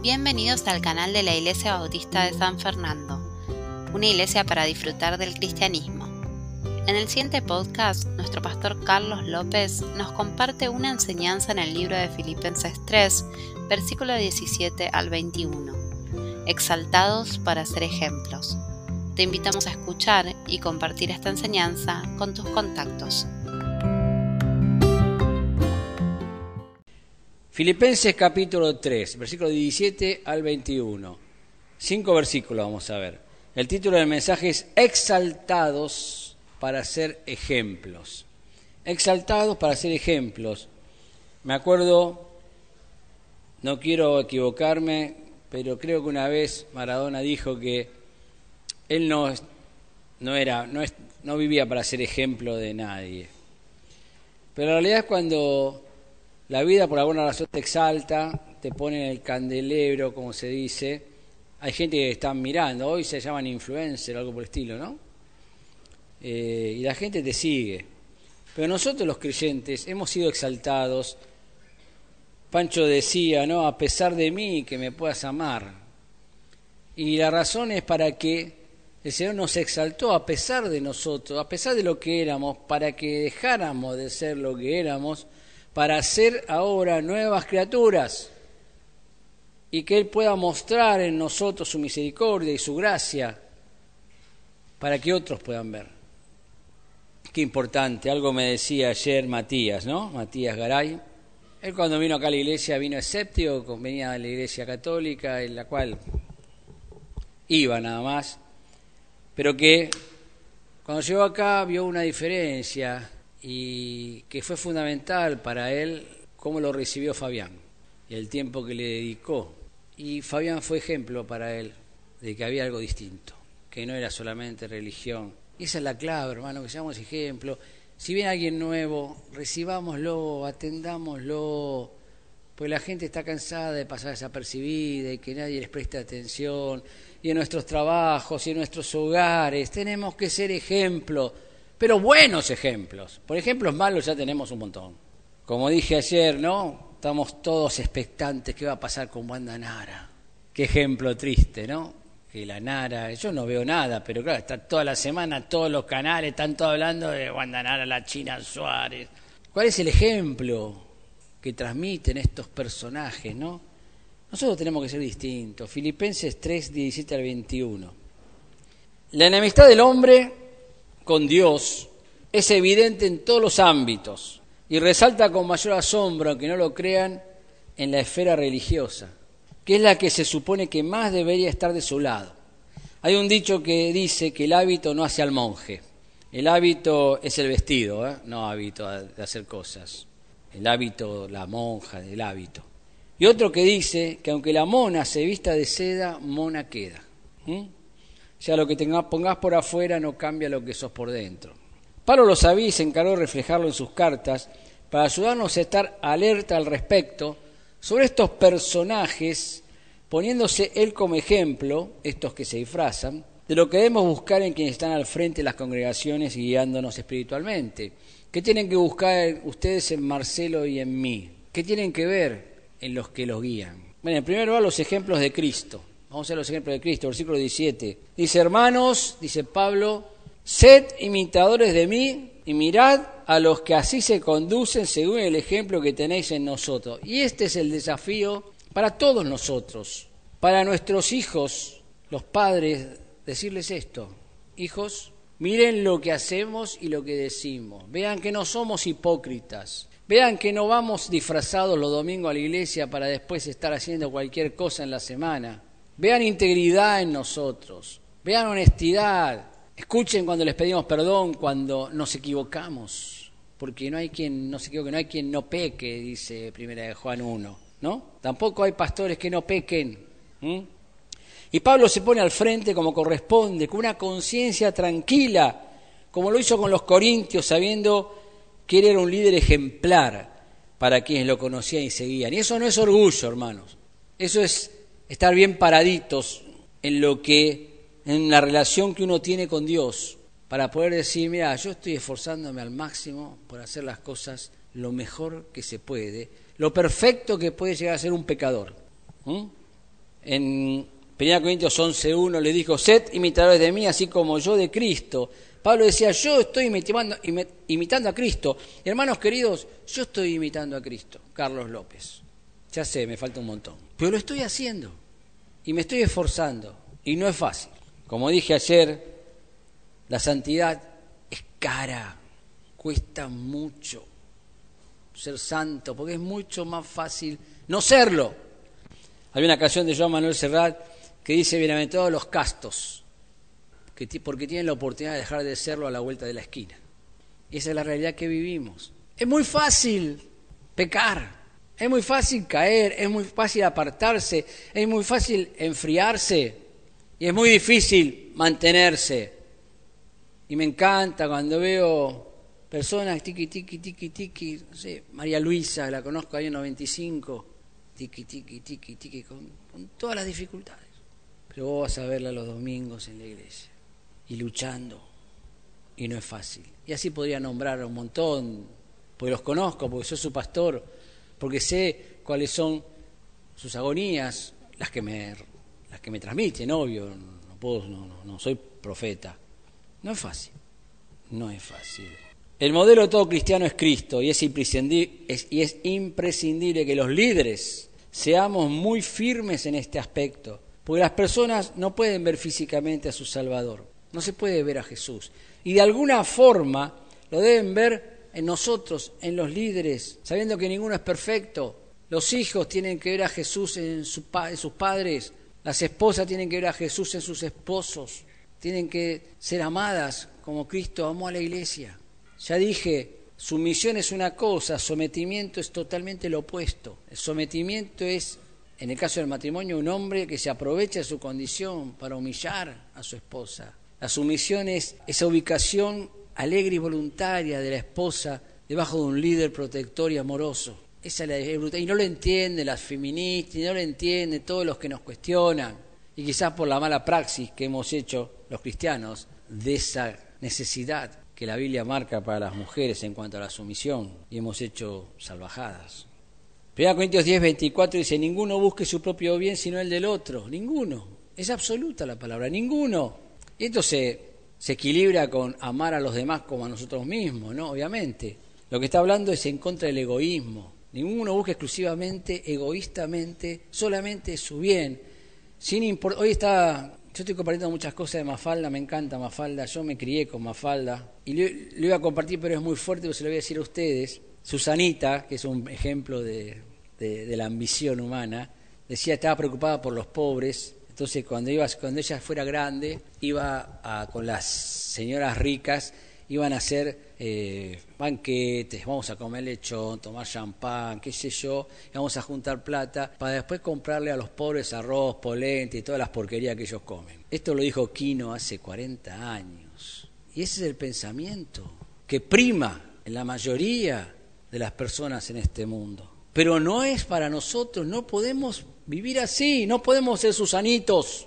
Bienvenidos al canal de la Iglesia Bautista de San Fernando, una iglesia para disfrutar del cristianismo. En el siguiente podcast, nuestro pastor Carlos López nos comparte una enseñanza en el libro de Filipenses 3, versículo 17 al 21. Exaltados para ser ejemplos. Te invitamos a escuchar y compartir esta enseñanza con tus contactos. Filipenses capítulo 3, versículo 17 al 21. Cinco versículos vamos a ver. El título del mensaje es Exaltados para ser ejemplos. Exaltados para ser ejemplos. Me acuerdo, no quiero equivocarme, pero creo que una vez Maradona dijo que él no, no era, no, no vivía para ser ejemplo de nadie. Pero la realidad es cuando la vida por alguna razón te exalta, te pone en el candelero, como se dice. Hay gente que está mirando, hoy se llaman influencer, algo por el estilo, ¿no? Eh, y la gente te sigue. Pero nosotros los creyentes hemos sido exaltados. Pancho decía, ¿no? A pesar de mí, que me puedas amar. Y la razón es para que el Señor nos exaltó a pesar de nosotros, a pesar de lo que éramos, para que dejáramos de ser lo que éramos para ser ahora nuevas criaturas y que Él pueda mostrar en nosotros su misericordia y su gracia para que otros puedan ver. Qué importante, algo me decía ayer Matías, ¿no? Matías Garay. Él cuando vino acá a la iglesia vino escéptico, venía de la iglesia católica, en la cual iba nada más, pero que cuando llegó acá vio una diferencia y que fue fundamental para él cómo lo recibió Fabián y el tiempo que le dedicó. Y Fabián fue ejemplo para él de que había algo distinto, que no era solamente religión. Y esa es la clave, hermano, que seamos ejemplo. Si viene alguien nuevo, recibámoslo, atendámoslo, pues la gente está cansada de pasar desapercibida y que nadie les preste atención. Y en nuestros trabajos y en nuestros hogares tenemos que ser ejemplo pero buenos ejemplos. Por ejemplos malos ya tenemos un montón. Como dije ayer, ¿no? Estamos todos expectantes qué va a pasar con Wanda Nara. Qué ejemplo triste, ¿no? Que la Nara, yo no veo nada, pero claro, está toda la semana, todos los canales están todos hablando de Wanda Nara, la China Suárez. ¿Cuál es el ejemplo que transmiten estos personajes, no? Nosotros tenemos que ser distintos. Filipenses 3, 17 al 21. La enemistad del hombre con Dios es evidente en todos los ámbitos y resalta con mayor asombro, aunque no lo crean, en la esfera religiosa, que es la que se supone que más debería estar de su lado. Hay un dicho que dice que el hábito no hace al monje. El hábito es el vestido, ¿eh? no hábito de hacer cosas. El hábito, la monja, del hábito. Y otro que dice que aunque la mona se vista de seda, mona queda. Sea, lo que tengas, pongas por afuera no cambia lo que sos por dentro. Pablo lo sabía y se encargó de reflejarlo en sus cartas para ayudarnos a estar alerta al respecto sobre estos personajes, poniéndose él como ejemplo, estos que se disfrazan, de lo que debemos buscar en quienes están al frente de las congregaciones guiándonos espiritualmente. ¿Qué tienen que buscar ustedes en Marcelo y en mí? ¿Qué tienen que ver en los que los guían? Bueno, en primer lugar, los ejemplos de Cristo. Vamos a los ejemplos de Cristo, versículo 17. Dice, hermanos, dice Pablo, sed imitadores de mí y mirad a los que así se conducen según el ejemplo que tenéis en nosotros. Y este es el desafío para todos nosotros, para nuestros hijos, los padres, decirles esto. Hijos, miren lo que hacemos y lo que decimos. Vean que no somos hipócritas. Vean que no vamos disfrazados los domingos a la iglesia para después estar haciendo cualquier cosa en la semana. Vean integridad en nosotros, vean honestidad, escuchen cuando les pedimos perdón, cuando nos equivocamos, porque no hay quien no se equivoque, no hay quien no peque, dice primera de Juan 1, ¿no? Tampoco hay pastores que no pequen. Y Pablo se pone al frente como corresponde, con una conciencia tranquila, como lo hizo con los corintios, sabiendo que él era un líder ejemplar para quienes lo conocían y seguían. Y eso no es orgullo, hermanos. Eso es estar bien paraditos en lo que, en la relación que uno tiene con Dios, para poder decir, mira, yo estoy esforzándome al máximo por hacer las cosas lo mejor que se puede, lo perfecto que puede llegar a ser un pecador. En 1 Corintios 11.1 le dijo, sed imitadores de mí, así como yo de Cristo. Pablo decía, yo estoy imitando, imitando a Cristo. Hermanos queridos, yo estoy imitando a Cristo, Carlos López. Ya sé, me falta un montón. Pero lo estoy haciendo y me estoy esforzando y no es fácil. Como dije ayer, la santidad es cara, cuesta mucho ser santo, porque es mucho más fácil no serlo. Hay una canción de Joan Manuel Serrat que dice, bienaventurados los castos, porque tienen la oportunidad de dejar de serlo a la vuelta de la esquina. Y esa es la realidad que vivimos. Es muy fácil pecar, es muy fácil caer, es muy fácil apartarse, es muy fácil enfriarse y es muy difícil mantenerse. Y me encanta cuando veo personas tiki, tiki, tiki, tiki, no sé, María Luisa, la conozco ahí en 95, tiki, tiki, tiki, tiki, con, con todas las dificultades. Pero vos vas a verla los domingos en la iglesia y luchando. Y no es fácil. Y así podría nombrar un montón, porque los conozco, porque soy su pastor, porque sé cuáles son sus agonías, las que me, las que me transmiten, obvio, no, puedo, no, no, no soy profeta. No es fácil, no es fácil. El modelo de todo cristiano es Cristo y es, y es imprescindible que los líderes seamos muy firmes en este aspecto, porque las personas no pueden ver físicamente a su Salvador, no se puede ver a Jesús. Y de alguna forma lo deben ver en nosotros, en los líderes, sabiendo que ninguno es perfecto. Los hijos tienen que ver a Jesús en, sus padres, las esposas tienen que ver a Jesús en sus esposos, tienen que ser amadas como Cristo amó a la iglesia. Ya dije, sumisión es una cosa, sometimiento es totalmente lo opuesto. El sometimiento es, en el caso del matrimonio, un hombre que se aprovecha de su condición para humillar a su esposa. La sumisión es esa ubicación alegre y voluntaria de la esposa debajo de un líder protector y amoroso. Esa es la, y no lo entienden las feministas, y no lo entienden todos los que nos cuestionan, y quizás por la mala praxis que hemos hecho los cristianos de esa necesidad que la Biblia marca para las mujeres en cuanto a la sumisión y hemos hecho salvajadas. 1 Corintios 10, 24 dice, ninguno busque su propio bien sino el del otro, ninguno. Es absoluta la palabra, ninguno. Y esto se, equilibra con amar a los demás como a nosotros mismos, ¿no? Obviamente. Lo que está hablando es en contra del egoísmo. Ninguno busca exclusivamente, egoístamente, solamente su bien. Sin Hoy está yo estoy compartiendo muchas cosas de Mafalda, me encanta Mafalda, yo me crié con Mafalda y lo, iba a compartir, pero es muy fuerte, se lo voy a decir a ustedes. Susanita, que es un ejemplo de, la ambición humana, decía estaba preocupada por los pobres, entonces cuando, iba, cuando ella fuera grande iba con las señoras ricas iban a hacer eh, banquetes, vamos a comer lechón, tomar champán, qué sé yo, y vamos a juntar plata para después comprarle a los pobres arroz, polenta y todas las porquerías que ellos comen. Esto lo dijo Quino hace 40 años. Y ese es el pensamiento que prima en la mayoría de las personas en este mundo. Pero no es para nosotros, no podemos vivir así, no podemos ser susanitos.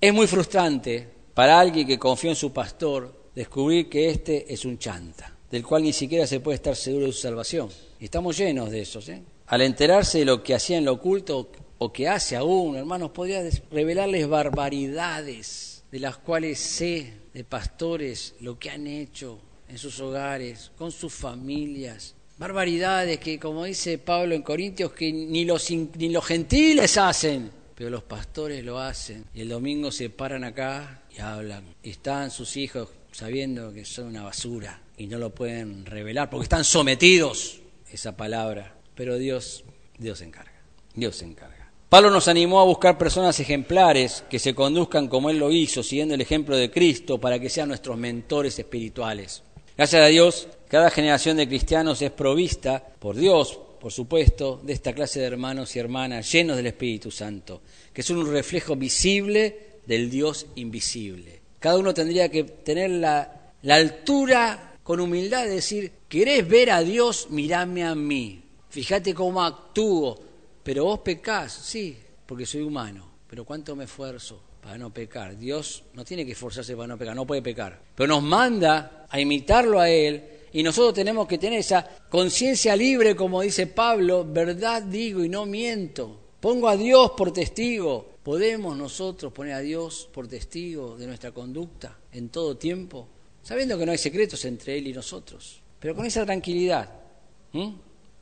Es muy frustrante para alguien que confió en su pastor descubrir que este es un chanta, del cual ni siquiera se puede estar seguro de su salvación. Y estamos llenos de esos. ¿eh? Al enterarse de lo que hacía en lo oculto o que hace aún, hermanos, podría revelarles barbaridades de las cuales sé de pastores lo que han hecho en sus hogares, con sus familias. Barbaridades que, como dice Pablo en Corintios, que ni los, ni los gentiles hacen, pero los pastores lo hacen. Y el domingo se paran acá y hablan. Están sus hijos sabiendo que son una basura y no lo pueden revelar porque están sometidos esa palabra. Pero Dios, Dios se encarga. Dios se encarga. Pablo nos animó a buscar personas ejemplares que se conduzcan como Él lo hizo, siguiendo el ejemplo de Cristo, para que sean nuestros mentores espirituales. Gracias a Dios, cada generación de cristianos es provista por Dios, por supuesto, de esta clase de hermanos y hermanas llenos del Espíritu Santo, que son un reflejo visible del Dios invisible. Cada uno tendría que tener la, altura con humildad de decir, ¿querés ver a Dios? Mirame a mí. Fíjate cómo actúo. Pero vos pecás, sí, porque soy humano. Pero ¿cuánto me esfuerzo para no pecar? Dios no tiene que esforzarse para no pecar, no puede pecar. Pero nos manda a imitarlo a Él y nosotros tenemos que tener esa conciencia libre, como dice Pablo, verdad digo y no miento. Pongo a Dios por testigo ¿Podemos nosotros poner a Dios por testigo de nuestra conducta en todo tiempo? Sabiendo que no hay secretos entre Él y nosotros, pero con esa tranquilidad.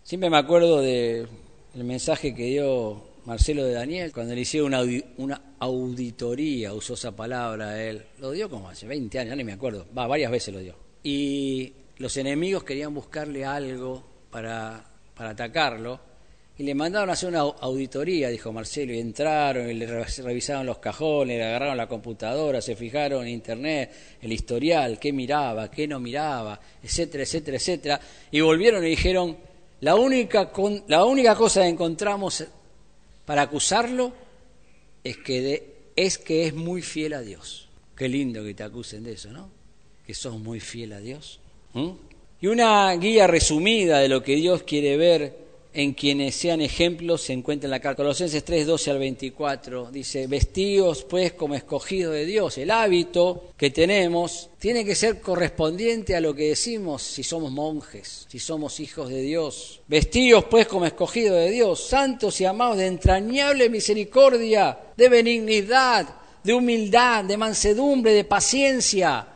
Siempre me acuerdo del mensaje que dio Marcelo de Daniel cuando le hicieron una, una auditoría, usó esa palabra él. Lo dio como hace 20 años, ni me acuerdo. Va, varias veces lo dio. Y los enemigos querían buscarle algo para, para atacarlo y le mandaron a hacer una auditoría, dijo Marcelo, y entraron y le revisaron los cajones, le agarraron la computadora, se fijaron en internet, el historial, qué miraba, qué no miraba, etcétera, etcétera, etcétera, y volvieron y dijeron, la única, la única cosa que encontramos para acusarlo es que, es que es muy fiel a Dios. Qué lindo que te acusen de eso, ¿no? Que sos muy fiel a Dios. Y una guía resumida de lo que Dios quiere ver en quienes sean ejemplos se encuentra en la carta Colosenses 3, 12 al 24. Dice, vestidos pues como escogido de Dios. El hábito que tenemos tiene que ser correspondiente a lo que decimos si somos monjes, si somos hijos de Dios. Vestidos pues como escogido de Dios, santos y amados de entrañable misericordia, de benignidad, de humildad, de mansedumbre, de paciencia,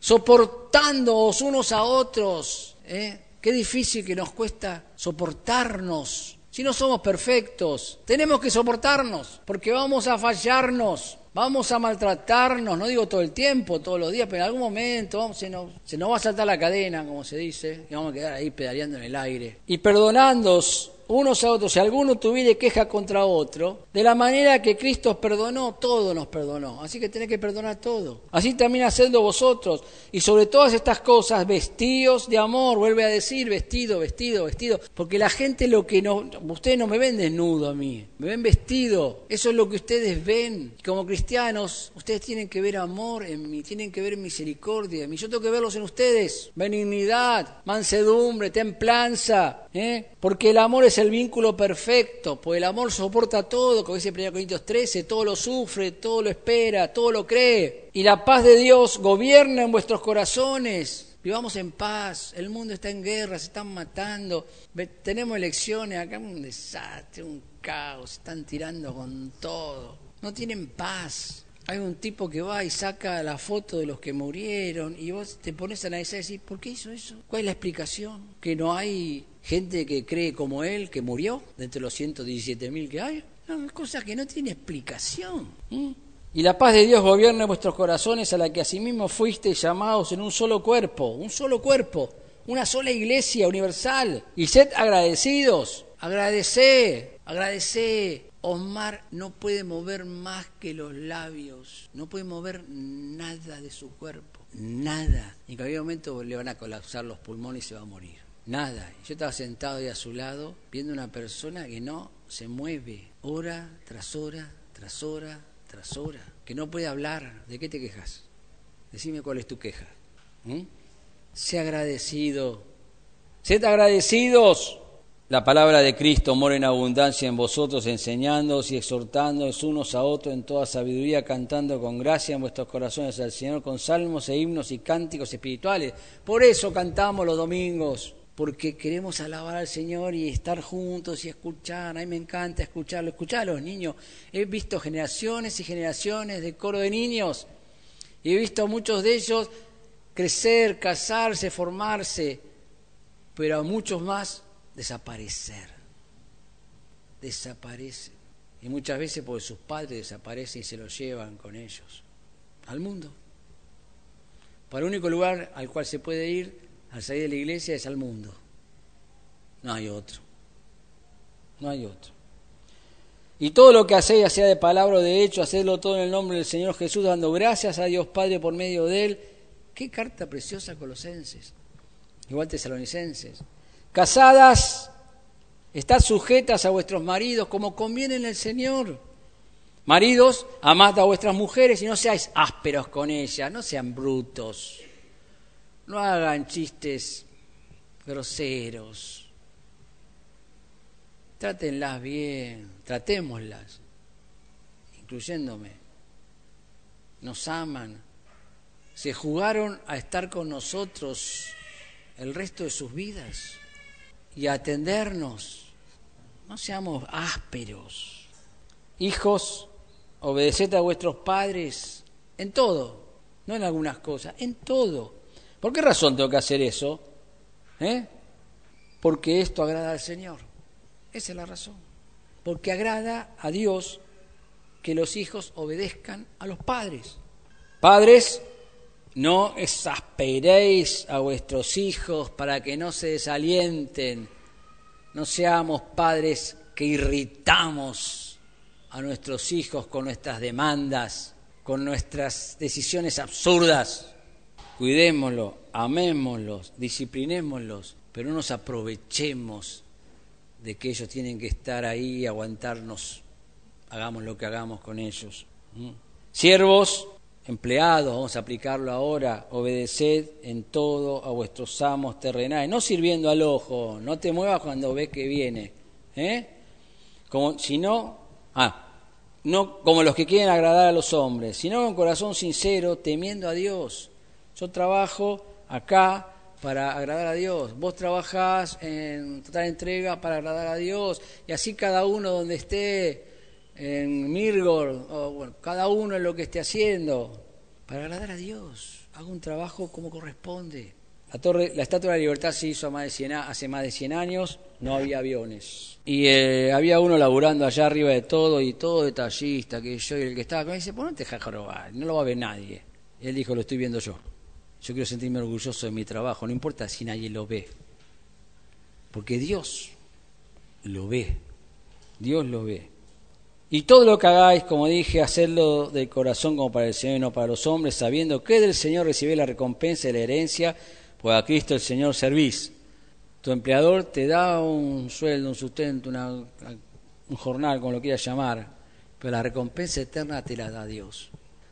soportándoos unos a otros. ¿eh? Qué difícil que nos cuesta soportarnos. Si no somos perfectos, tenemos que soportarnos, porque vamos a fallarnos, vamos a maltratarnos, no digo todo el tiempo, todos los días, pero en algún momento se, nos, se nos va a saltar la cadena, como se dice, y vamos a quedar ahí pedaleando en el aire. Y perdonándos unos a otros, si alguno tuviere queja contra otro, de la manera que Cristo perdonó, todo nos perdonó. Así que tenés que perdonar todo. Así también hacedlo vosotros. Y sobre todas estas cosas, vestidos de amor, vuelve a decir, vestido, vestido, vestido. Porque la gente lo que no, ustedes no me ven desnudo a mí, me ven vestido. Eso es lo que ustedes ven. Como cristianos, ustedes tienen que ver amor en mí, tienen que ver misericordia en mí. Yo tengo que verlos en ustedes. Benignidad, mansedumbre, templanza. ¿eh? Porque el amor es el vínculo perfecto, pues el amor soporta todo, como dice 1 Corintios 13, todo lo sufre, todo lo espera, todo lo cree. Y la paz de Dios gobierna en vuestros corazones. Vivamos en paz, el mundo está en guerra, se están matando, tenemos elecciones, acá un desastre, un caos, están tirando con todo. No tienen paz. Hay un tipo que va y saca la foto de los que murieron y vos te pones a analizar y decir, ¿por qué hizo eso? ¿Cuál es la explicación? Que no hay gente que cree como él, que murió, de entre los 117.000 que hay. No, es cosa que no tiene explicación. Y la paz de Dios gobierna vuestros corazones, a la que asimismo fuiste llamados en un solo cuerpo, un solo cuerpo, una sola iglesia universal. Y sed agradecidos, agradecé, agradecé. Osmar no puede mover más que los labios, no puede mover nada de su cuerpo, nada. En cualquier momento le van a colapsar los pulmones y se va a morir. Nada. Yo estaba sentado ahí a su lado viendo una persona que no se mueve hora tras hora, tras hora, tras hora, que no puede hablar. ¿De qué te quejas? Decime cuál es tu queja. ¿Mm? Sé agradecido. Sed agradecidos. La palabra de Cristo mora en abundancia en vosotros, enseñándoos y exhortándoos unos a otros en toda sabiduría, cantando con gracia en vuestros corazones al Señor con salmos e himnos y cánticos espirituales. Por eso cantamos los domingos porque queremos alabar al Señor y estar juntos y escuchar. A mí me encanta escucharlo. Escuchar a los niños. He visto generaciones y generaciones de coro de niños y he visto a muchos de ellos crecer, casarse, formarse, pero a muchos más desaparecer. Desaparecen. Y muchas veces porque sus padres desaparecen y se los llevan con ellos al mundo. Para el único lugar al cual se puede ir al salir de la iglesia es al mundo. No hay otro. No hay otro. Y todo lo que hacéis, sea de palabra o de hecho, hacedlo todo en el nombre del Señor Jesús, dando gracias a Dios Padre por medio de Él. Qué carta preciosa, Colosenses. Igual tesalonicenses. Casadas, estad sujetas a vuestros maridos como conviene en el Señor. Maridos, amad a vuestras mujeres y no seáis ásperos con ellas, no sean brutos. No hagan chistes groseros. Trátenlas bien, tratémoslas, incluyéndome. Nos aman. Se jugaron a estar con nosotros el resto de sus vidas y a atendernos. No seamos ásperos. Hijos, obedeced a vuestros padres en todo, no en algunas cosas, en todo. ¿Por qué razón tengo que hacer eso? ¿Eh? Porque esto agrada al Señor. Esa es la razón. Porque agrada a Dios que los hijos obedezcan a los padres. Padres, no exasperéis a vuestros hijos para que no se desalienten. No seamos padres que irritamos a nuestros hijos con nuestras demandas, con nuestras decisiones absurdas. Cuidémoslo, amémoslos, disciplinémoslos, pero no nos aprovechemos de que ellos tienen que estar ahí y aguantarnos, hagamos lo que hagamos con ellos. Siervos, empleados, vamos a aplicarlo ahora, obedeced en todo a vuestros amos terrenales, no sirviendo al ojo, no te muevas cuando ves que viene, ¿eh? como, sino, ah, no como los que quieren agradar a los hombres, sino con corazón sincero, temiendo a Dios. Yo trabajo acá para agradar a Dios, vos trabajás en total entrega para agradar a Dios, y así cada uno donde esté, en Mirgor, o bueno, cada uno en lo que esté haciendo, para agradar a Dios. Hago un trabajo como corresponde. La, torre, la Estatua de la Libertad se hizo hace más de 100 años, no había aviones. Y eh, había uno laburando allá arriba de todo y todo detallista, que yo y el que estaba con él dice, pues no te dejas robar, no lo va a ver nadie. Y él dijo, lo estoy viendo yo. Yo quiero sentirme orgulloso de mi trabajo, no importa si nadie lo ve. Porque Dios lo ve. Dios lo ve. Y todo lo que hagáis, como dije, hacedlo del corazón como para el Señor y no para los hombres, sabiendo que del Señor recibís la recompensa de la herencia, pues a Cristo el Señor servís. Tu empleador te da un sueldo, un sustento, un jornal, como lo quieras llamar, pero la recompensa eterna te la da Dios.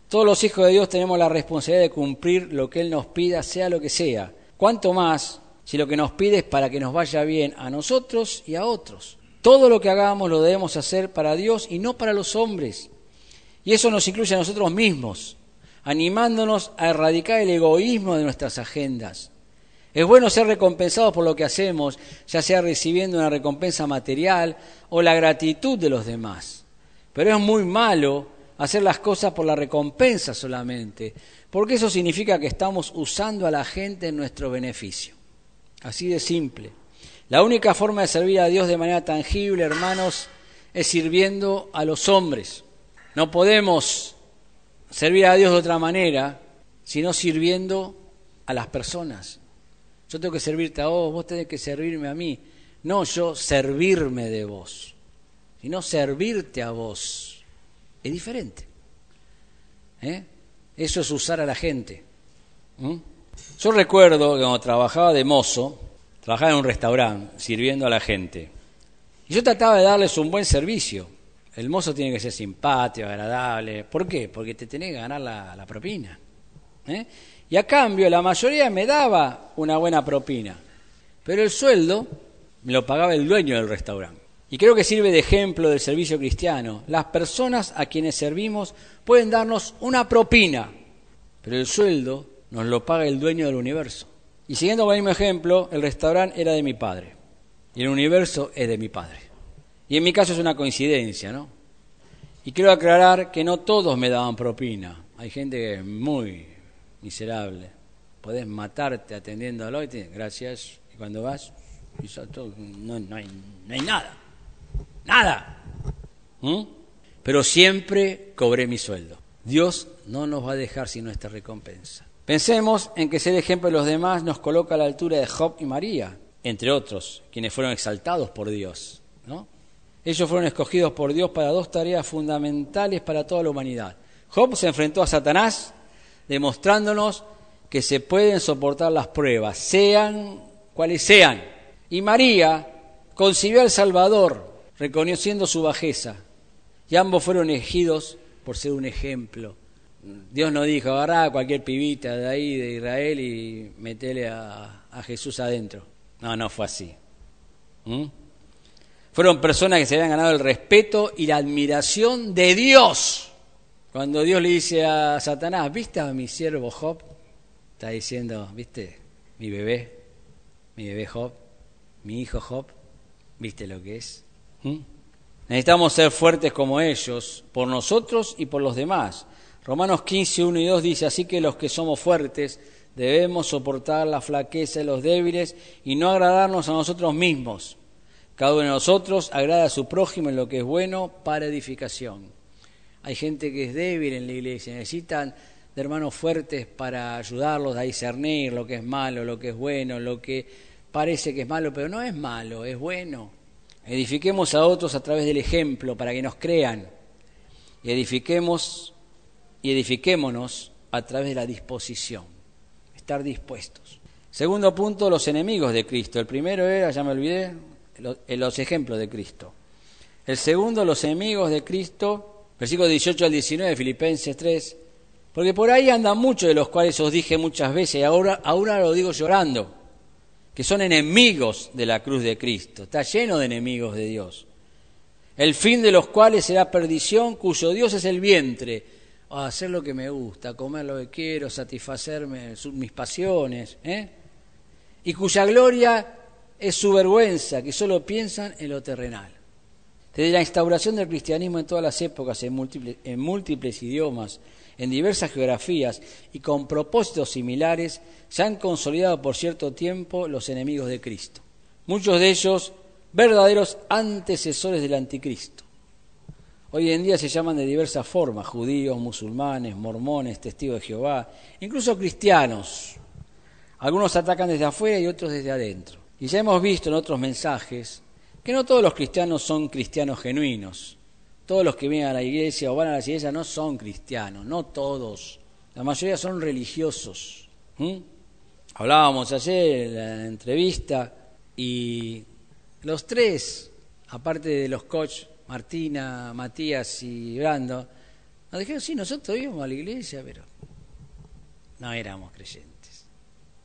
Todos los hijos de Dios tenemos la responsabilidad de cumplir lo que Él nos pida, sea lo que sea. Cuanto más si lo que nos pide es para que nos vaya bien a nosotros y a otros. Todo lo que hagamos lo debemos hacer para Dios y no para los hombres. Y eso nos incluye a nosotros mismos, animándonos a erradicar el egoísmo de nuestras agendas. Es bueno ser recompensados por lo que hacemos, ya sea recibiendo una recompensa material o la gratitud de los demás. Pero es muy malo hacer las cosas por la recompensa solamente, porque eso significa que estamos usando a la gente en nuestro beneficio. Así de simple. La única forma de servir a Dios de manera tangible, hermanos, es sirviendo a los hombres. No podemos servir a Dios de otra manera, sino sirviendo a las personas. Yo tengo que servirte a vos, vos tenés que servirme a mí. No yo servirme de vos, sino servirte a vos. Es diferente. ¿Eh? Eso es usar a la gente. ¿Mm? Yo recuerdo que cuando trabajaba de mozo, trabajaba en un restaurante sirviendo a la gente. Y yo trataba de darles un buen servicio. El mozo tiene que ser simpático, agradable. ¿Por qué? Porque te tenés que ganar la, propina. ¿eh? Y a cambio la mayoría me daba una buena propina. Pero el sueldo me lo pagaba el dueño del restaurante. Y creo que sirve de ejemplo del servicio cristiano. Las personas a quienes servimos pueden darnos una propina, pero el sueldo nos lo paga el dueño del universo. Y siguiendo con el mismo ejemplo, el restaurante era de mi padre y el universo es de mi padre. Y en mi caso es una coincidencia, ¿no? Y quiero aclarar que no todos me daban propina. Hay gente que es muy miserable. Podés matarte atendiéndolo y te, gracias. Y cuando vas, no, no, hay, no hay nada. Nada. ¿Mm? Pero siempre cobré mi sueldo. Dios no nos va a dejar sin nuestra recompensa. Pensemos en que ser ejemplo de los demás nos coloca a la altura de Job y María, entre otros, quienes fueron exaltados por Dios. ¿no? Ellos fueron escogidos por Dios para dos tareas fundamentales para toda la humanidad. Job se enfrentó a Satanás, demostrándonos que se pueden soportar las pruebas, sean cuales sean. Y María concibió al Salvador, reconociendo su bajeza. Y ambos fueron elegidos por ser un ejemplo Dios no dijo, agarrá cualquier pibita de ahí, de Israel, y metele a, Jesús adentro. No, no fue así. ¿Mm? Fueron personas que se habían ganado el respeto y la admiración de Dios. Cuando Dios le dice a Satanás, ¿viste a mi siervo Job? Está diciendo, ¿viste? Mi bebé, mi bebé Job, mi hijo Job, ¿viste lo que es? ¿Mm? Necesitamos ser fuertes como ellos, por nosotros y por los demás. Romanos 15, 1 y 2 dice, así que los que somos fuertes debemos soportar la flaqueza de los débiles y no agradarnos a nosotros mismos. Cada uno de nosotros agrada a su prójimo en lo que es bueno para edificación. Hay gente que es débil en la iglesia, necesitan de hermanos fuertes para ayudarlos a discernir lo que es malo, lo que es bueno, lo que parece que es malo, pero no es malo, es bueno. Edifiquemos a otros a través del ejemplo para que nos crean. Y edifiquemos y edifiquémonos a través de la disposición, estar dispuestos. Segundo punto, los enemigos de Cristo. El primero era, ya me olvidé, los ejemplos de Cristo. El segundo, los enemigos de Cristo, versículo 18 al 19, Filipenses 3, porque por ahí andan muchos de los cuales os dije muchas veces, y ahora, ahora lo digo llorando, que son enemigos de la cruz de Cristo. Está lleno de enemigos de Dios. El fin de los cuales será perdición, cuyo Dios es el vientre. hacer lo que me gusta, comer lo que quiero, satisfacerme mis pasiones. ¿eh? Y cuya gloria es su vergüenza, que solo piensan en lo terrenal. Desde la instauración del cristianismo en todas las épocas, en múltiples, en múltiples idiomas, en diversas geografías y con propósitos similares, se han consolidado por cierto tiempo los enemigos de Cristo. Muchos de ellos verdaderos antecesores del anticristo. Hoy en día se llaman de diversas formas, judíos, musulmanes, mormones, testigos de Jehová, incluso cristianos. Algunos atacan desde afuera y otros desde adentro. Y ya hemos visto en otros mensajes que no todos los cristianos son cristianos genuinos. Todos los que vienen a la iglesia o van a la iglesia no son cristianos, no todos. La mayoría son religiosos. Hablábamos ayer en la entrevista y los tres, aparte de los coach Martina, Matías y Brando, nos dijeron, sí, nosotros íbamos a la iglesia, pero no éramos creyentes.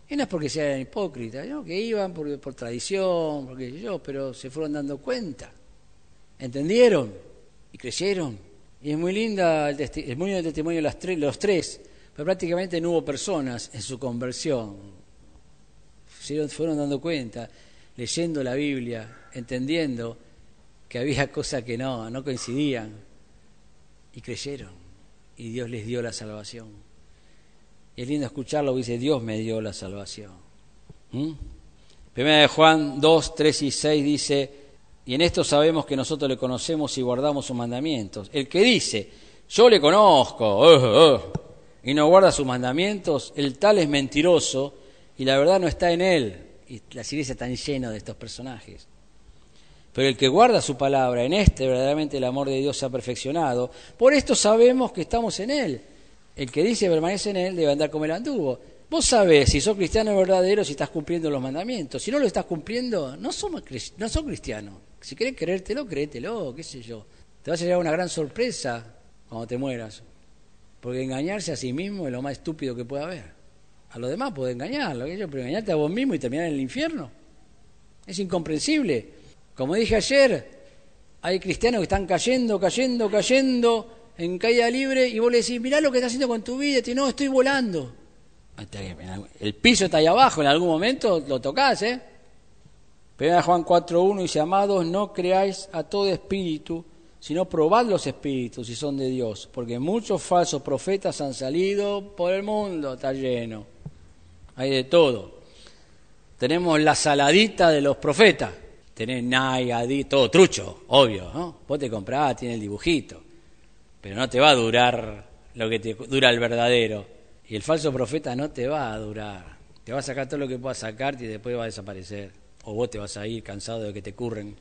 Y no es porque sean hipócritas, ¿no? que iban por, por tradición, porque yo, pero se fueron dando cuenta. ¿Entendieron? Y creyeron. Y es muy linda el, del testimonio de los tres, pero prácticamente no hubo personas en su conversión. Fueron dando cuenta, leyendo la Biblia, entendiendo que había cosas que no, no coincidían, y creyeron, y Dios les dio la salvación. Y es lindo escucharlo, dice, Dios me dio la salvación. ¿Mm? Primera de Juan 2, 3 y 6 dice, y en esto sabemos que nosotros le conocemos y guardamos sus mandamientos. El que dice, yo le conozco, oh, oh", y no guarda sus mandamientos, el tal es mentiroso y la verdad no está en él. Y las iglesias están llenas de estos personajes. Pero el que guarda su palabra, en este verdaderamente el amor de Dios se ha perfeccionado. Por esto sabemos que estamos en él. El que dice permanece en él debe andar como el anduvo. Vos sabés si sos cristiano verdadero, si estás cumpliendo los mandamientos. Si no lo estás cumpliendo, no, somos, no sos cristiano. Si querés creértelo, créetelo, qué sé yo. Te va a llevar una gran sorpresa cuando te mueras. Porque engañarse a sí mismo es lo más estúpido que puede haber. A los demás puede engañarlo, pero engañarte a vos mismo y terminar en el infierno. Es incomprensible. Como dije ayer, hay cristianos que están cayendo, cayendo, cayendo en caída libre y vos le decís, mirá lo que estás haciendo con tu vida. Y no, estoy volando. El piso está ahí abajo, en algún momento lo tocás, ¿eh? Primera Juan 4.1 dice, amados, no creáis a todo espíritu, sino probad los espíritus si son de Dios, porque muchos falsos profetas han salido por el mundo, está lleno. Hay de todo. Tenemos la saladita de los profetas. Tenés Nike, todo trucho, obvio, ¿no? Vos te comprás, tiene el dibujito. Pero no te va a durar lo que te dura el verdadero. Y el falso profeta no te va a durar. Te va a sacar todo lo que pueda sacarte y después va a desaparecer o vos te vas a ir cansado de que te curren.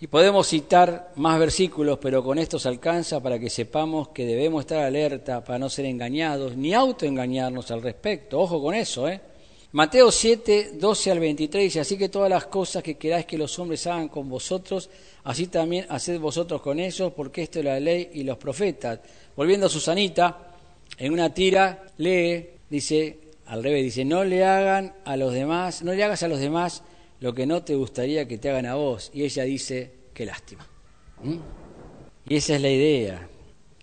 Y podemos citar más versículos, pero con estos alcanza para que sepamos que debemos estar alerta para no ser engañados, ni autoengañarnos al respecto. Ojo con eso, ¿eh? Mateo 7, 12 al 23 dice, así que todas las cosas que queráis que los hombres hagan con vosotros, así también haced vosotros con ellos, porque esto es la ley y los profetas. Volviendo a Susanita, en una tira lee, dice, al revés, dice, no le hagan a los demás, no le hagas a los demás lo que no te gustaría que te hagan a vos. Y ella dice, qué lástima. ¿Mm? Y esa es la idea.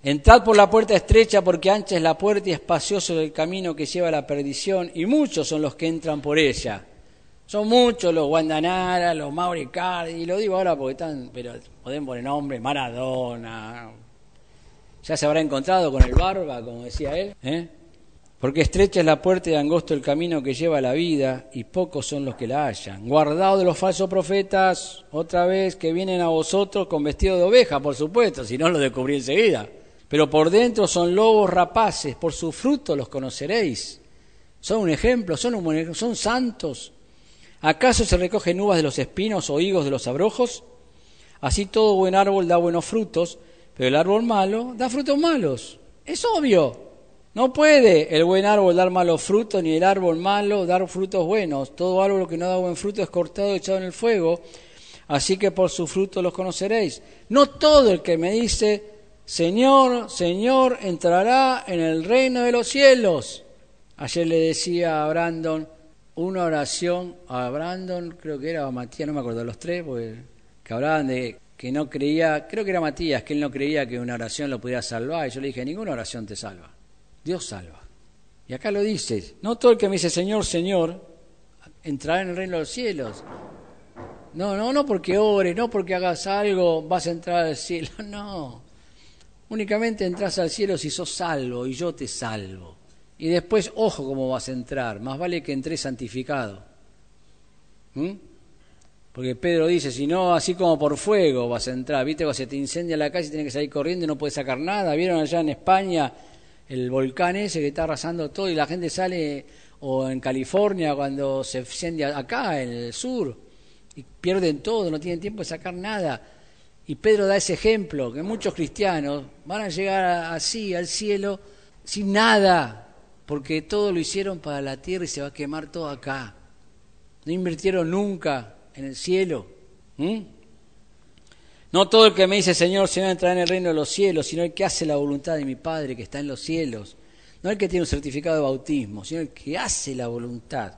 Entrad por la puerta estrecha porque ancha es la puerta y espacioso el camino que lleva a la perdición y muchos son los que entran por ella. Son muchos los Guandanara, los Mauricardi, y lo digo ahora porque están, pero pueden poner nombre, Maradona. Ya se habrá encontrado con el barba, como decía él. ¿eh? Porque estrecha es la puerta y angosto el camino que lleva a la vida, y pocos son los que la hallan. Guardaos de los falsos profetas, otra vez, que vienen a vosotros con vestido de oveja, por supuesto, si no lo descubrí enseguida. Pero por dentro son lobos rapaces, por su fruto los conoceréis. Son un ejemplo, son, un, son santos, ¿Acaso se recogen uvas de los espinos o higos de los abrojos? Así todo buen árbol da buenos frutos, pero el árbol malo da frutos malos. Es obvio. No puede el buen árbol dar malos frutos, ni el árbol malo dar frutos buenos. Todo árbol que no da buen fruto es cortado y echado en el fuego. Así que por su fruto los conoceréis. No todo el que me dice, Señor, Señor, entrará en el reino de los cielos. Ayer le decía a Brandon, una oración a Brandon, creo que era a Matías, no me acuerdo los tres, porque, que hablaban de que no creía, creo que era Matías, que él no creía que una oración lo pudiera salvar. Y yo le dije, ninguna oración te salva, Dios salva. Y acá lo dice, no todo el que me dice Señor, Señor, entrará en el reino de los cielos. No, no, no porque ores, no porque hagas algo vas a entrar al cielo, no. Únicamente entras al cielo si sos salvo y yo te salvo. Y después, ojo cómo vas a entrar, más vale que entres santificado. ¿Mm? Porque Pedro dice, si no, así como por fuego vas a entrar, ¿viste? Cuando se te incendia la casa y tienes que salir corriendo y no puedes sacar nada. ¿Vieron allá en España el volcán ese que está arrasando todo y la gente sale, o en California cuando se incendia acá, en el sur, y pierden todo, no tienen tiempo de sacar nada. Y Pedro da ese ejemplo, que muchos cristianos van a llegar así al cielo sin nada, porque todo lo hicieron para la tierra y se va a quemar todo acá. No invirtieron nunca en el cielo. No todo el que me dice Señor, Señor, entrará en el reino de los cielos, sino el que hace la voluntad de mi Padre que está en los cielos. No el que tiene un certificado de bautismo, sino el que hace la voluntad.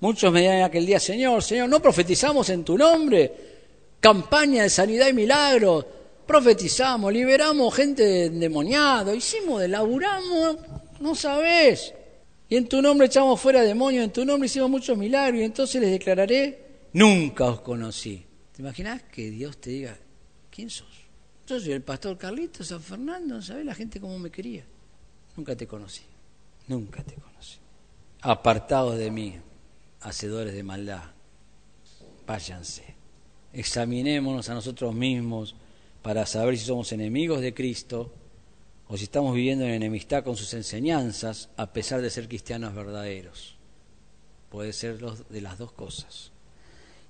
Muchos me dirán aquel día, Señor, Señor, ¿no profetizamos en tu nombre? Campaña de sanidad y milagros. Profetizamos, liberamos gente endemoniada, hicimos, laburamos no sabés. Y en tu nombre echamos fuera demonios, en tu nombre hicimos muchos milagros, y entonces les declararé, nunca os conocí. ¿Te imaginas que Dios te diga, ¿quién sos? Yo soy el pastor Carlito San Fernando, ¿sabés la gente cómo me quería? Nunca te conocí, nunca te conocí. Apartados de mí, hacedores de maldad, váyanse. Examinémonos a nosotros mismos para saber si somos enemigos de Cristo o si estamos viviendo en enemistad con sus enseñanzas a pesar de ser cristianos verdaderos. Puede ser de las dos cosas.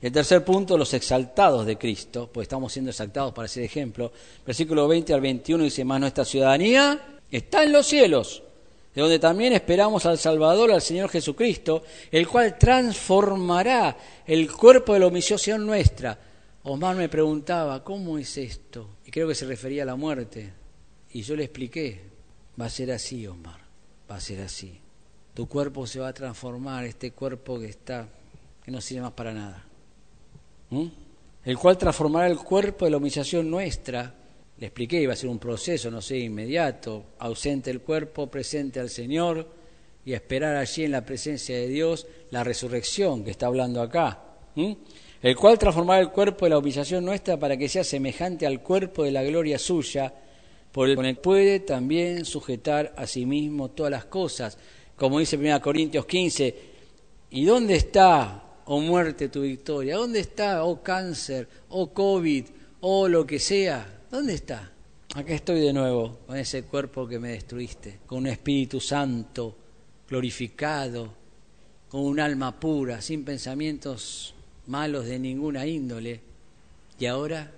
Y el tercer punto, los exaltados de Cristo, pues estamos siendo exaltados para ser ejemplo. Versículo 20 al 21 dice, más nuestra ciudadanía está en los cielos, de donde también esperamos al Salvador, al Señor Jesucristo, el cual transformará el cuerpo de la omisión nuestra. Omar me preguntaba, ¿cómo es esto? Y creo que se refería a la muerte. Y yo le expliqué, va a ser así, Omar, va a ser así. Tu cuerpo se va a transformar, este cuerpo que está, que no sirve más para nada. ¿Mm? El cual transformará el cuerpo de la humillación nuestra. Le expliqué, iba a ser un proceso, no sé, inmediato, ausente el cuerpo, presente al Señor y esperar allí en la presencia de Dios la resurrección que está hablando acá. ¿Mm? El cual transformará el cuerpo de la humillación nuestra para que sea semejante al cuerpo de la gloria suya por el que puede también sujetar a sí mismo todas las cosas. Como dice 1 Corintios 15, ¿y dónde está, oh muerte, tu victoria? ¿Dónde está, oh cáncer, oh COVID, oh lo que sea? ¿Dónde está? Acá estoy de nuevo, con ese cuerpo que me destruiste, con un Espíritu Santo glorificado, con un alma pura, sin pensamientos malos de ninguna índole. Y ahora,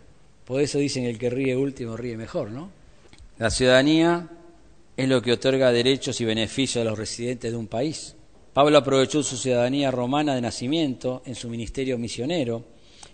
por eso dicen el que ríe último ríe mejor, ¿no? La ciudadanía es lo que otorga derechos y beneficios a los residentes de un país. Pablo aprovechó su ciudadanía romana de nacimiento en su ministerio misionero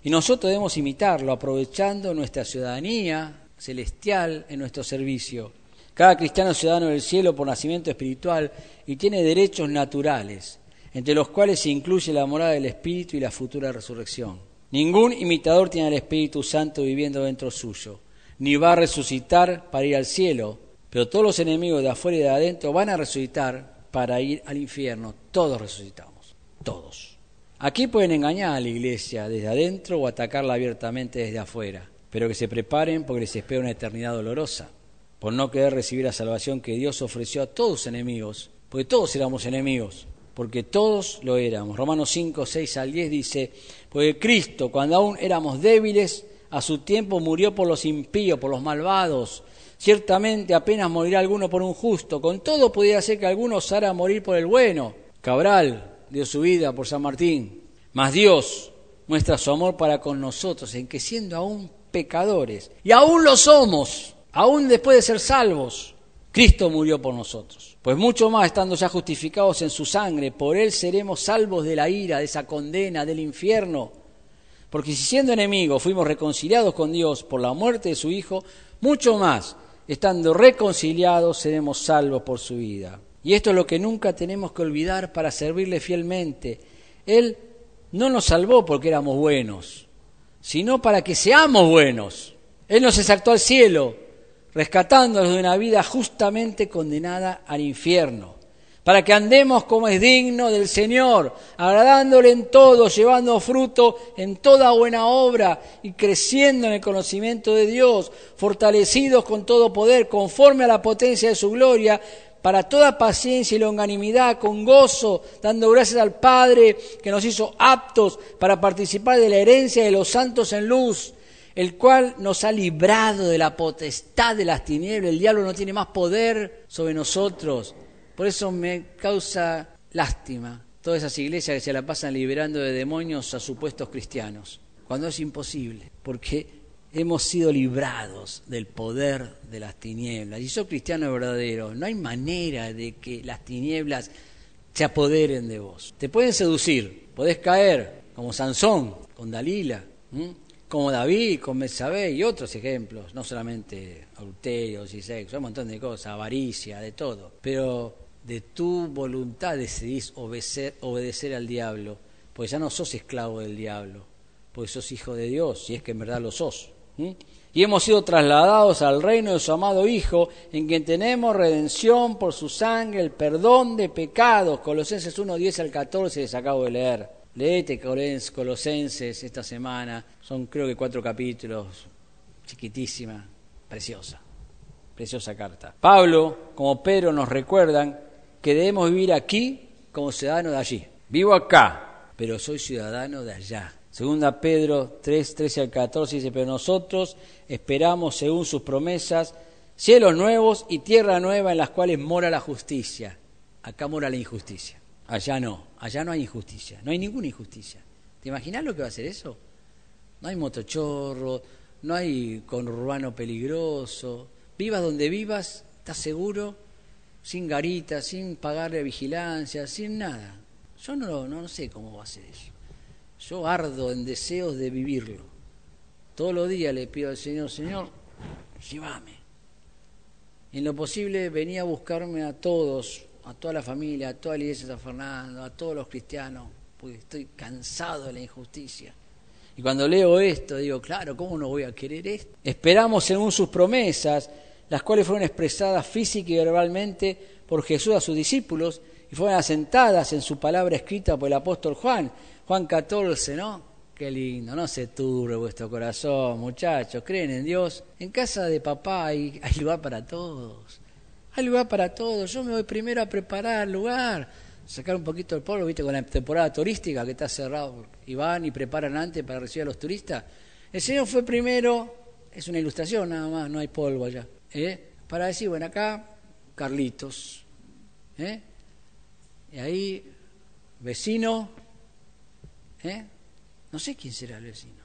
y nosotros debemos imitarlo aprovechando nuestra ciudadanía celestial en nuestro servicio. Cada cristiano es ciudadano del cielo por nacimiento espiritual y tiene derechos naturales, entre los cuales se incluye la morada del Espíritu y la futura resurrección. Ningún imitador tiene al Espíritu Santo viviendo dentro suyo ni va a resucitar para ir al cielo, pero todos los enemigos de afuera y de adentro van a resucitar para ir al infierno. Todos resucitamos, todos. Aquí pueden engañar a la iglesia desde adentro o atacarla abiertamente desde afuera, pero que se preparen porque les espera una eternidad dolorosa, por no querer recibir la salvación que Dios ofreció a todos enemigos, porque todos éramos enemigos, porque todos lo éramos. Romanos 5, 6 al 10 dice, porque Cristo, cuando aún éramos débiles, a su tiempo murió por los impíos, por los malvados. Ciertamente apenas morirá alguno por un justo, con todo pudiera ser que alguno osara morir por el bueno. Cabral dio su vida por San Martín. Mas Dios muestra su amor para con nosotros, en que siendo aún pecadores, y aún lo somos, aún después de ser salvos, Cristo murió por nosotros. Pues mucho más, estando ya justificados en su sangre, por Él seremos salvos de la ira, de esa condena, del infierno. Porque si siendo enemigos fuimos reconciliados con Dios por la muerte de su Hijo, mucho más, estando reconciliados, seremos salvos por su vida. Y esto es lo que nunca tenemos que olvidar para servirle fielmente. Él no nos salvó porque éramos buenos, sino para que seamos buenos. Él nos exaltó al cielo rescatándonos de una vida justamente condenada al infierno, para que andemos como es digno del Señor, agradándole en todo, llevando fruto en toda buena obra y creciendo en el conocimiento de Dios, fortalecidos con todo poder, conforme a la potencia de su gloria, para toda paciencia y longanimidad, con gozo, dando gracias al Padre que nos hizo aptos para participar de la herencia de los santos en luz el cual nos ha librado de la potestad de las tinieblas. El diablo no tiene más poder sobre nosotros. Por eso me causa lástima todas esas iglesias que se la pasan liberando de demonios a supuestos cristianos, cuando es imposible, porque hemos sido librados del poder de las tinieblas. Y soy cristiano verdadero, no hay manera de que las tinieblas se apoderen de vos. Te pueden seducir, podés caer, como Sansón, con Dalila como David con Mesabé y otros ejemplos, no solamente adulterios y sexo, un montón de cosas, avaricia, de todo. Pero de tu voluntad decidís obedecer, obedecer al diablo, porque ya no sos esclavo del diablo, porque sos hijo de Dios, si es que en verdad lo sos. Y hemos sido trasladados al reino de su amado Hijo, en quien tenemos redención por su sangre, el perdón de pecados. Colosenses 1, 10 al 14 les acabo de leer. Leete Colosenses esta semana, son creo que cuatro capítulos, chiquitísima, preciosa, preciosa carta. Pablo, como Pedro, nos recuerdan que debemos vivir aquí como ciudadanos de allí. Vivo acá, pero soy ciudadano de allá. Segunda Pedro 3, 13 al 14 dice, pero nosotros esperamos según sus promesas cielos nuevos y tierra nueva en las cuales mora la justicia. Acá mora la injusticia. Allá no, allá no hay injusticia, no hay ninguna injusticia. ¿Te imaginas lo que va a ser eso? No hay motochorro, no hay conurbano peligroso. Vivas donde vivas, estás seguro, sin garita, sin pagarle vigilancia, sin nada. Yo no, no, sé cómo va a ser eso. Yo ardo en deseos de vivirlo. Todos los días le pido al Señor, Señor, llévame. En lo posible venía a buscarme a todos a toda la familia, a toda la iglesia de San Fernando, a todos los cristianos, porque estoy cansado de la injusticia. Y cuando leo esto, digo, claro, ¿cómo no voy a querer esto? Esperamos según sus promesas, las cuales fueron expresadas física y verbalmente por Jesús a sus discípulos y fueron asentadas en su palabra escrita por el apóstol Juan. Juan 14, ¿no? Qué lindo, no se turbe vuestro corazón, muchachos, creen en Dios. En casa de papá hay, hay lugar para todos. Hay lugar para todo. Yo me voy primero a preparar lugar, sacar un poquito el polvo, viste, con la temporada turística que está cerrado. Y van y preparan antes para recibir a los turistas. El Señor fue primero, es una ilustración nada más, no hay polvo allá. ¿Eh? Para decir, bueno, acá Carlitos. ¿eh? Y ahí, vecino. ¿eh? No sé quién será el vecino,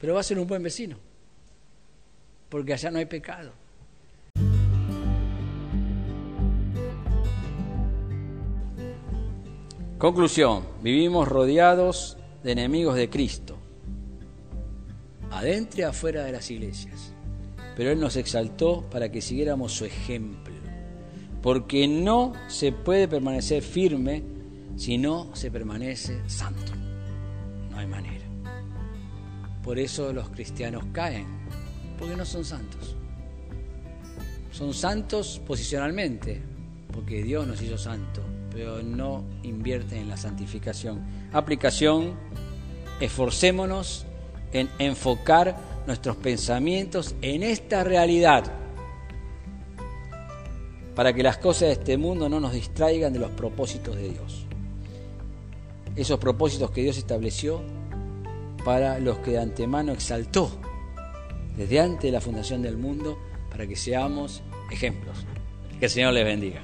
pero va a ser un buen vecino, porque allá no hay pecado. Conclusión, vivimos rodeados de enemigos de Cristo, adentro y afuera de las iglesias. Pero Él nos exaltó para que siguiéramos su ejemplo, porque no se puede permanecer firme si no se permanece santo. No hay manera. Por eso los cristianos caen, porque no son santos. Son santos posicionalmente, porque Dios nos hizo santos pero no invierte en la santificación. aplicación, esforcémonos en enfocar nuestros pensamientos en esta realidad para que las cosas de este mundo no nos distraigan de los propósitos de Dios. Esos propósitos que Dios estableció para los que de antemano exaltó desde antes de la fundación del mundo para que seamos ejemplos. Que el Señor les bendiga.